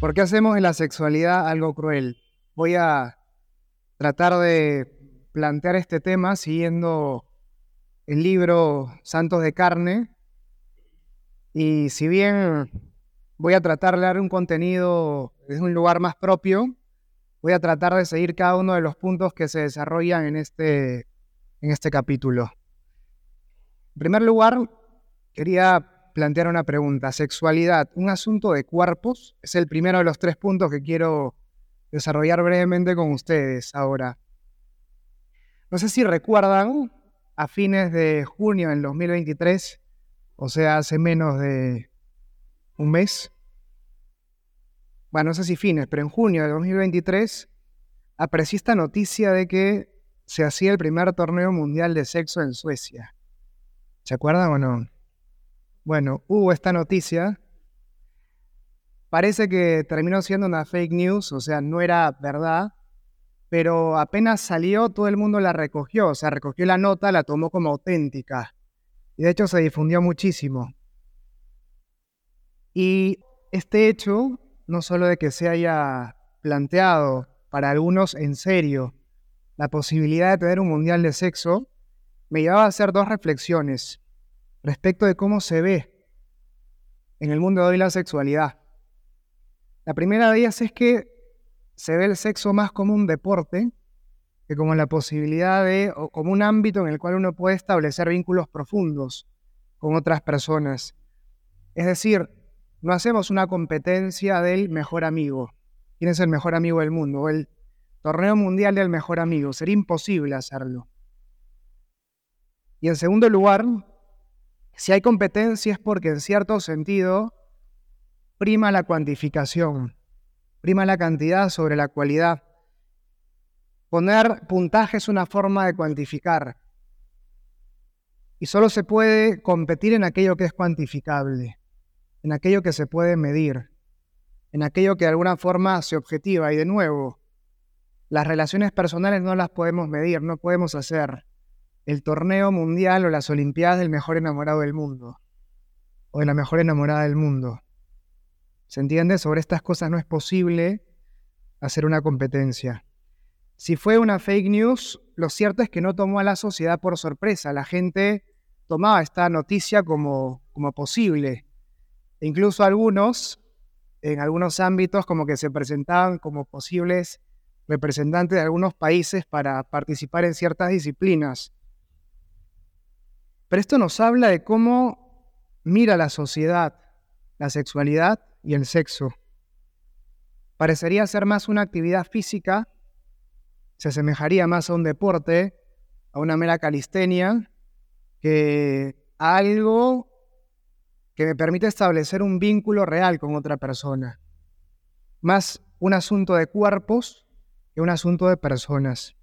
¿Por qué hacemos en la sexualidad algo cruel? Voy a tratar de plantear este tema siguiendo el libro Santos de Carne. Y si bien voy a tratar de dar un contenido desde un lugar más propio, voy a tratar de seguir cada uno de los puntos que se desarrollan en este, en este capítulo. En primer lugar, quería plantear una pregunta. Sexualidad, un asunto de cuerpos, es el primero de los tres puntos que quiero desarrollar brevemente con ustedes ahora. No sé si recuerdan, a fines de junio del 2023, o sea, hace menos de un mes, bueno, no sé si fines, pero en junio de 2023 apareció esta noticia de que se hacía el primer torneo mundial de sexo en Suecia. ¿Se acuerdan o no? Bueno, hubo esta noticia. Parece que terminó siendo una fake news, o sea, no era verdad, pero apenas salió, todo el mundo la recogió, o sea, recogió la nota, la tomó como auténtica. Y de hecho se difundió muchísimo. Y este hecho, no solo de que se haya planteado para algunos en serio la posibilidad de tener un mundial de sexo, me llevaba a hacer dos reflexiones respecto de cómo se ve en el mundo de hoy la sexualidad. La primera de ellas es que se ve el sexo más como un deporte que como la posibilidad de, o como un ámbito en el cual uno puede establecer vínculos profundos con otras personas. Es decir, no hacemos una competencia del mejor amigo. ¿Quién es el mejor amigo del mundo? el torneo mundial del mejor amigo. Sería imposible hacerlo. Y en segundo lugar, si hay competencia es porque en cierto sentido prima la cuantificación, prima la cantidad sobre la cualidad. Poner puntaje es una forma de cuantificar. Y solo se puede competir en aquello que es cuantificable, en aquello que se puede medir, en aquello que de alguna forma se objetiva. Y de nuevo, las relaciones personales no las podemos medir, no podemos hacer el torneo mundial o las Olimpiadas del mejor enamorado del mundo, o de la mejor enamorada del mundo. ¿Se entiende? Sobre estas cosas no es posible hacer una competencia. Si fue una fake news, lo cierto es que no tomó a la sociedad por sorpresa. La gente tomaba esta noticia como, como posible. E incluso algunos, en algunos ámbitos, como que se presentaban como posibles representantes de algunos países para participar en ciertas disciplinas. Pero esto nos habla de cómo mira la sociedad la sexualidad y el sexo. Parecería ser más una actividad física, se asemejaría más a un deporte, a una mera calistenia, que a algo que me permite establecer un vínculo real con otra persona. Más un asunto de cuerpos que un asunto de personas.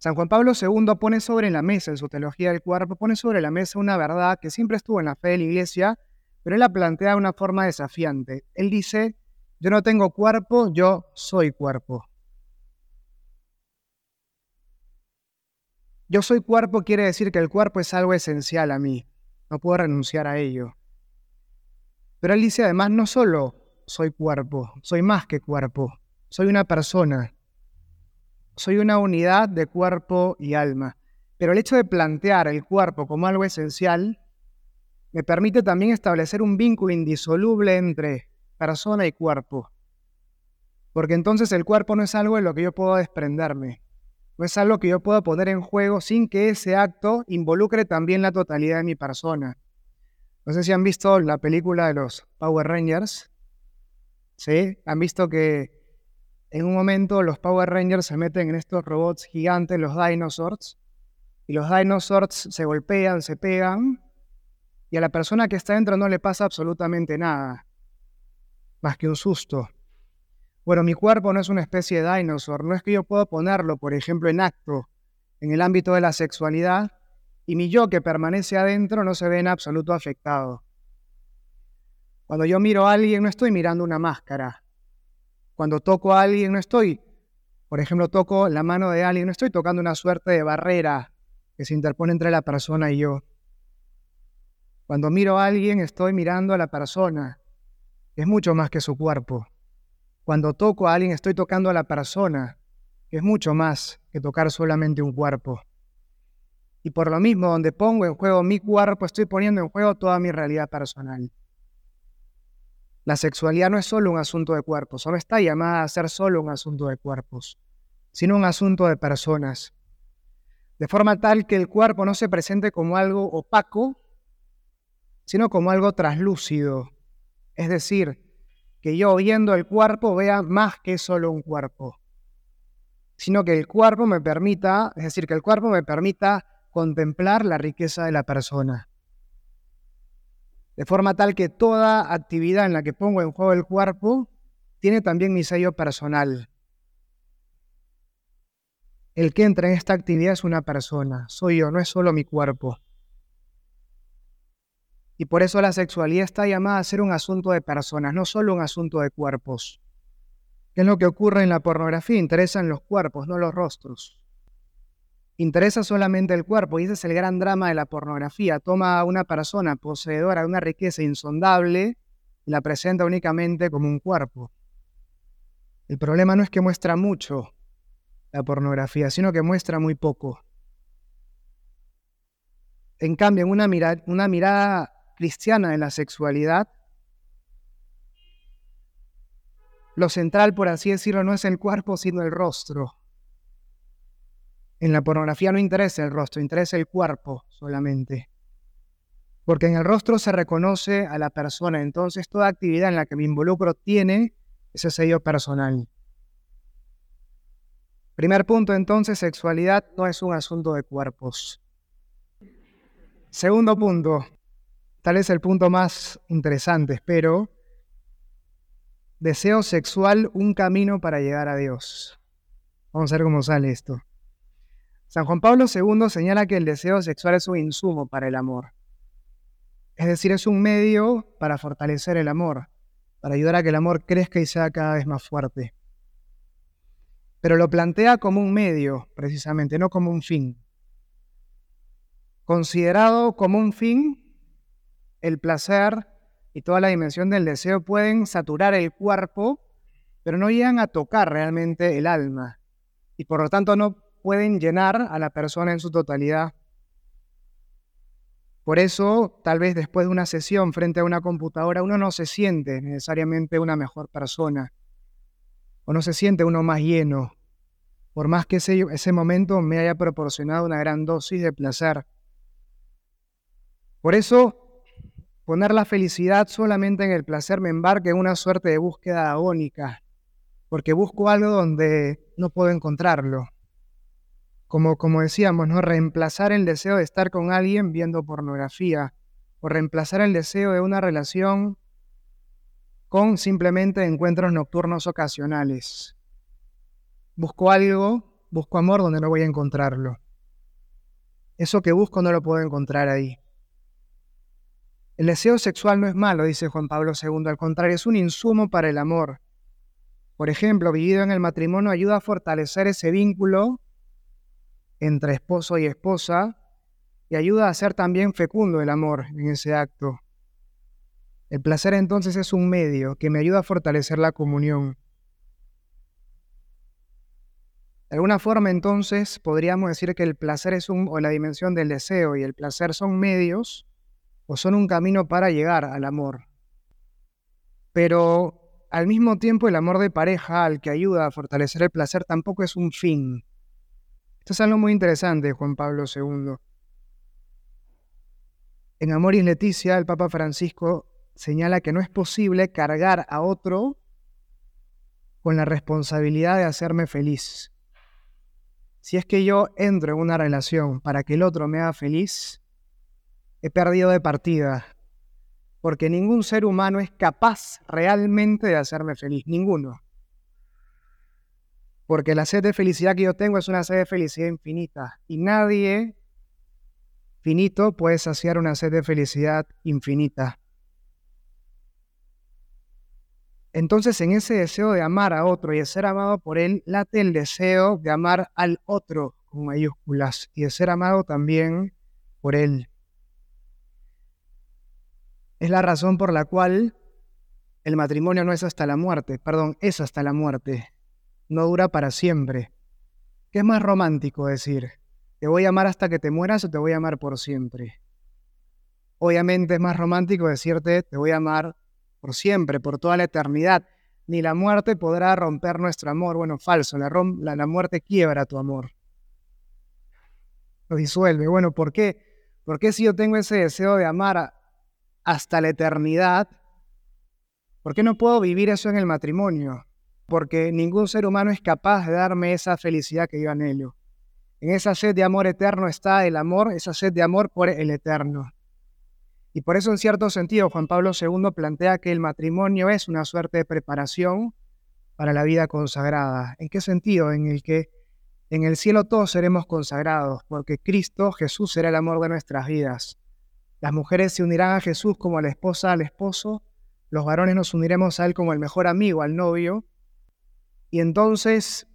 San Juan Pablo II pone sobre la mesa en su teología del cuerpo, pone sobre la mesa una verdad que siempre estuvo en la fe de la iglesia, pero él la plantea de una forma desafiante. Él dice, yo no tengo cuerpo, yo soy cuerpo. Yo soy cuerpo quiere decir que el cuerpo es algo esencial a mí, no puedo renunciar a ello. Pero él dice además, no solo soy cuerpo, soy más que cuerpo, soy una persona soy una unidad de cuerpo y alma. Pero el hecho de plantear el cuerpo como algo esencial me permite también establecer un vínculo indisoluble entre persona y cuerpo. Porque entonces el cuerpo no es algo en lo que yo puedo desprenderme, no es algo que yo pueda poner en juego sin que ese acto involucre también la totalidad de mi persona. No sé si han visto la película de los Power Rangers. ¿Sí? Han visto que en un momento los Power Rangers se meten en estos robots gigantes, los dinosaurs, y los dinosaurs se golpean, se pegan, y a la persona que está dentro no le pasa absolutamente nada, más que un susto. Bueno, mi cuerpo no es una especie de dinosaur, no es que yo pueda ponerlo, por ejemplo, en acto en el ámbito de la sexualidad, y mi yo que permanece adentro no se ve en absoluto afectado. Cuando yo miro a alguien no estoy mirando una máscara, cuando toco a alguien no estoy, por ejemplo, toco la mano de alguien, no estoy tocando una suerte de barrera que se interpone entre la persona y yo. Cuando miro a alguien estoy mirando a la persona, es mucho más que su cuerpo. Cuando toco a alguien estoy tocando a la persona, es mucho más que tocar solamente un cuerpo. Y por lo mismo, donde pongo en juego mi cuerpo, estoy poniendo en juego toda mi realidad personal. La sexualidad no es solo un asunto de cuerpos, no está llamada a ser solo un asunto de cuerpos, sino un asunto de personas. De forma tal que el cuerpo no se presente como algo opaco, sino como algo traslúcido. Es decir, que yo viendo el cuerpo vea más que solo un cuerpo, sino que el cuerpo me permita, es decir, que el cuerpo me permita contemplar la riqueza de la persona. De forma tal que toda actividad en la que pongo en juego el cuerpo tiene también mi sello personal. El que entra en esta actividad es una persona, soy yo, no es solo mi cuerpo. Y por eso la sexualidad está llamada a ser un asunto de personas, no solo un asunto de cuerpos. ¿Qué es lo que ocurre en la pornografía? Interesan los cuerpos, no los rostros interesa solamente el cuerpo y ese es el gran drama de la pornografía. Toma a una persona poseedora de una riqueza insondable y la presenta únicamente como un cuerpo. El problema no es que muestra mucho la pornografía, sino que muestra muy poco. En cambio, en una, mirada, una mirada cristiana de la sexualidad, lo central, por así decirlo, no es el cuerpo, sino el rostro. En la pornografía no interesa el rostro, interesa el cuerpo solamente. Porque en el rostro se reconoce a la persona, entonces toda actividad en la que me involucro tiene ese sello personal. Primer punto entonces, sexualidad no es un asunto de cuerpos. Segundo punto, tal vez el punto más interesante, espero, deseo sexual un camino para llegar a Dios. Vamos a ver cómo sale esto. San Juan Pablo II señala que el deseo sexual es un insumo para el amor. Es decir, es un medio para fortalecer el amor, para ayudar a que el amor crezca y sea cada vez más fuerte. Pero lo plantea como un medio, precisamente, no como un fin. Considerado como un fin, el placer y toda la dimensión del deseo pueden saturar el cuerpo, pero no llegan a tocar realmente el alma. Y por lo tanto no pueden llenar a la persona en su totalidad. Por eso, tal vez después de una sesión frente a una computadora, uno no se siente necesariamente una mejor persona, o no se siente uno más lleno, por más que ese, ese momento me haya proporcionado una gran dosis de placer. Por eso, poner la felicidad solamente en el placer me embarca en una suerte de búsqueda agónica, porque busco algo donde no puedo encontrarlo como, como decíamos, ¿no? reemplazar el deseo de estar con alguien viendo pornografía o reemplazar el deseo de una relación con simplemente encuentros nocturnos ocasionales. Busco algo, busco amor donde no voy a encontrarlo. Eso que busco no lo puedo encontrar ahí. El deseo sexual no es malo, dice Juan Pablo II, al contrario, es un insumo para el amor. Por ejemplo, vivido en el matrimonio ayuda a fortalecer ese vínculo entre esposo y esposa y ayuda a ser también fecundo el amor en ese acto. El placer entonces es un medio que me ayuda a fortalecer la comunión. De alguna forma entonces podríamos decir que el placer es un, o la dimensión del deseo y el placer son medios o son un camino para llegar al amor. Pero al mismo tiempo el amor de pareja al que ayuda a fortalecer el placer tampoco es un fin, esto es algo muy interesante, Juan Pablo II. En Amoris Leticia, el Papa Francisco señala que no es posible cargar a otro con la responsabilidad de hacerme feliz. Si es que yo entro en una relación para que el otro me haga feliz, he perdido de partida, porque ningún ser humano es capaz realmente de hacerme feliz, ninguno porque la sed de felicidad que yo tengo es una sed de felicidad infinita y nadie finito puede saciar una sed de felicidad infinita. Entonces en ese deseo de amar a otro y de ser amado por él, late el deseo de amar al otro con mayúsculas y de ser amado también por él. Es la razón por la cual el matrimonio no es hasta la muerte, perdón, es hasta la muerte. No dura para siempre. ¿Qué es más romántico decir? ¿Te voy a amar hasta que te mueras o te voy a amar por siempre? Obviamente es más romántico decirte, te voy a amar por siempre, por toda la eternidad. Ni la muerte podrá romper nuestro amor. Bueno, falso, la, muerte quiebra tu amor. Lo disuelve. Bueno, ¿por qué? Porque si yo tengo ese deseo de amar hasta la eternidad, ¿por qué no puedo vivir eso en el matrimonio? Porque ningún ser humano es capaz de darme esa felicidad que yo anhelo. En esa sed de amor eterno está el amor, esa sed de amor por el eterno. Y por eso en cierto sentido Juan Pablo II plantea que el matrimonio es una suerte de preparación para la vida consagrada. ¿En qué sentido? En el que en el cielo todos seremos consagrados, porque Cristo, Jesús, será el amor de nuestras vidas. Las mujeres se unirán a Jesús como la esposa al esposo, los varones nos uniremos a Él como el mejor amigo, al novio, y entonces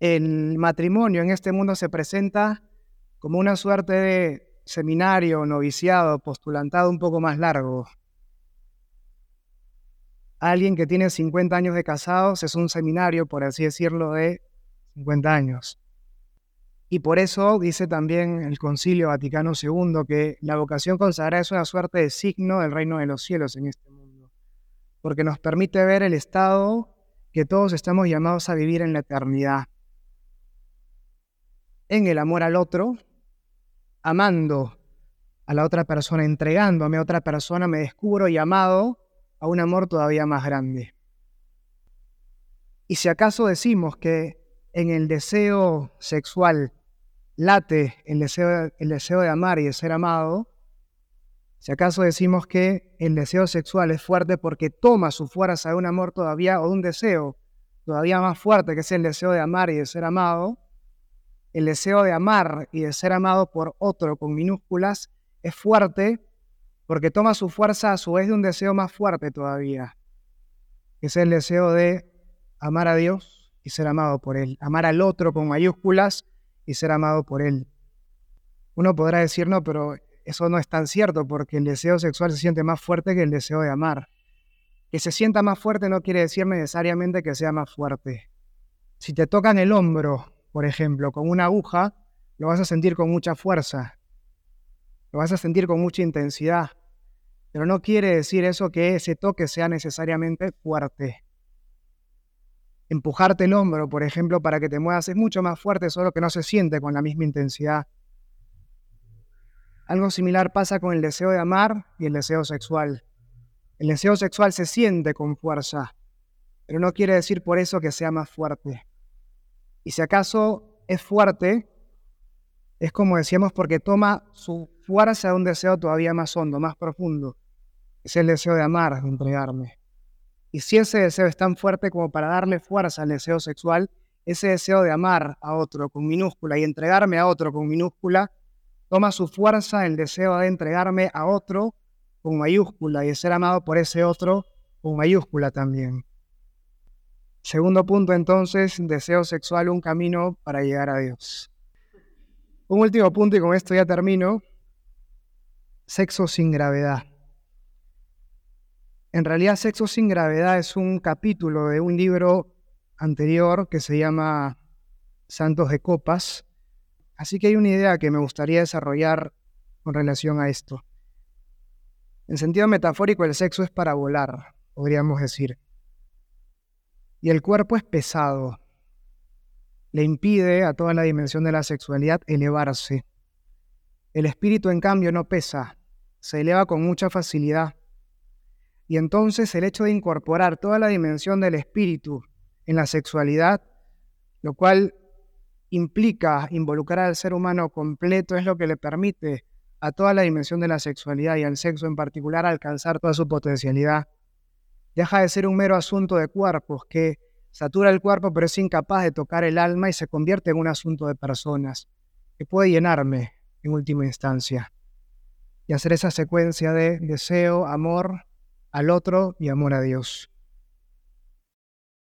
el matrimonio en este mundo se presenta como una suerte de seminario, noviciado, postulantado un poco más largo. Alguien que tiene 50 años de casados es un seminario, por así decirlo, de 50 años. Y por eso dice también el Concilio Vaticano II que la vocación consagrada es una suerte de signo del reino de los cielos en este mundo, porque nos permite ver el estado que todos estamos llamados a vivir en la eternidad, en el amor al otro, amando a la otra persona, entregándome a otra persona, me descubro llamado a un amor todavía más grande. Y si acaso decimos que en el deseo sexual late el deseo, el deseo de amar y de ser amado, si acaso decimos que el deseo sexual es fuerte porque toma su fuerza de un amor todavía o de un deseo todavía más fuerte que es el deseo de amar y de ser amado, el deseo de amar y de ser amado por otro con minúsculas es fuerte porque toma su fuerza a su vez de un deseo más fuerte todavía, que es el deseo de amar a Dios y ser amado por Él, amar al otro con mayúsculas y ser amado por Él. Uno podrá decir, no, pero eso no es tan cierto porque el deseo sexual se siente más fuerte que el deseo de amar. Que se sienta más fuerte no quiere decir necesariamente que sea más fuerte. Si te tocan el hombro por ejemplo, con una aguja, lo vas a sentir con mucha fuerza, lo vas a sentir con mucha intensidad, pero no quiere decir eso que ese toque sea necesariamente fuerte. Empujarte el hombro, por ejemplo, para que te muevas es mucho más fuerte, solo que no se siente con la misma intensidad. Algo similar pasa con el deseo de amar y el deseo sexual. El deseo sexual se siente con fuerza, pero no quiere decir por eso que sea más fuerte. Y si acaso es fuerte, es como decíamos porque toma su fuerza de un deseo todavía más hondo, más profundo. Es el deseo de amar, de entregarme. Y si ese deseo es tan fuerte como para darle fuerza al deseo sexual, ese deseo de amar a otro con minúscula y entregarme a otro con minúscula, toma su fuerza el deseo de entregarme a otro con mayúscula y de ser amado por ese otro con mayúscula también. Segundo punto entonces, deseo sexual, un camino para llegar a Dios. Un último punto y con esto ya termino. Sexo sin gravedad. En realidad, Sexo sin gravedad es un capítulo de un libro anterior que se llama Santos de Copas. Así que hay una idea que me gustaría desarrollar con relación a esto. En sentido metafórico, el sexo es para volar, podríamos decir y el cuerpo es pesado. Le impide a toda la dimensión de la sexualidad elevarse. El espíritu, en cambio, no pesa, se eleva con mucha facilidad. Y entonces el hecho de incorporar toda la dimensión del espíritu en la sexualidad, lo cual implica involucrar al ser humano completo, es lo que le permite a toda la dimensión de la sexualidad y al sexo en particular alcanzar toda su potencialidad deja de ser un mero asunto de cuerpos que satura el cuerpo pero es incapaz de tocar el alma y se convierte en un asunto de personas que puede llenarme en última instancia y hacer esa secuencia de deseo, amor al otro y amor a Dios.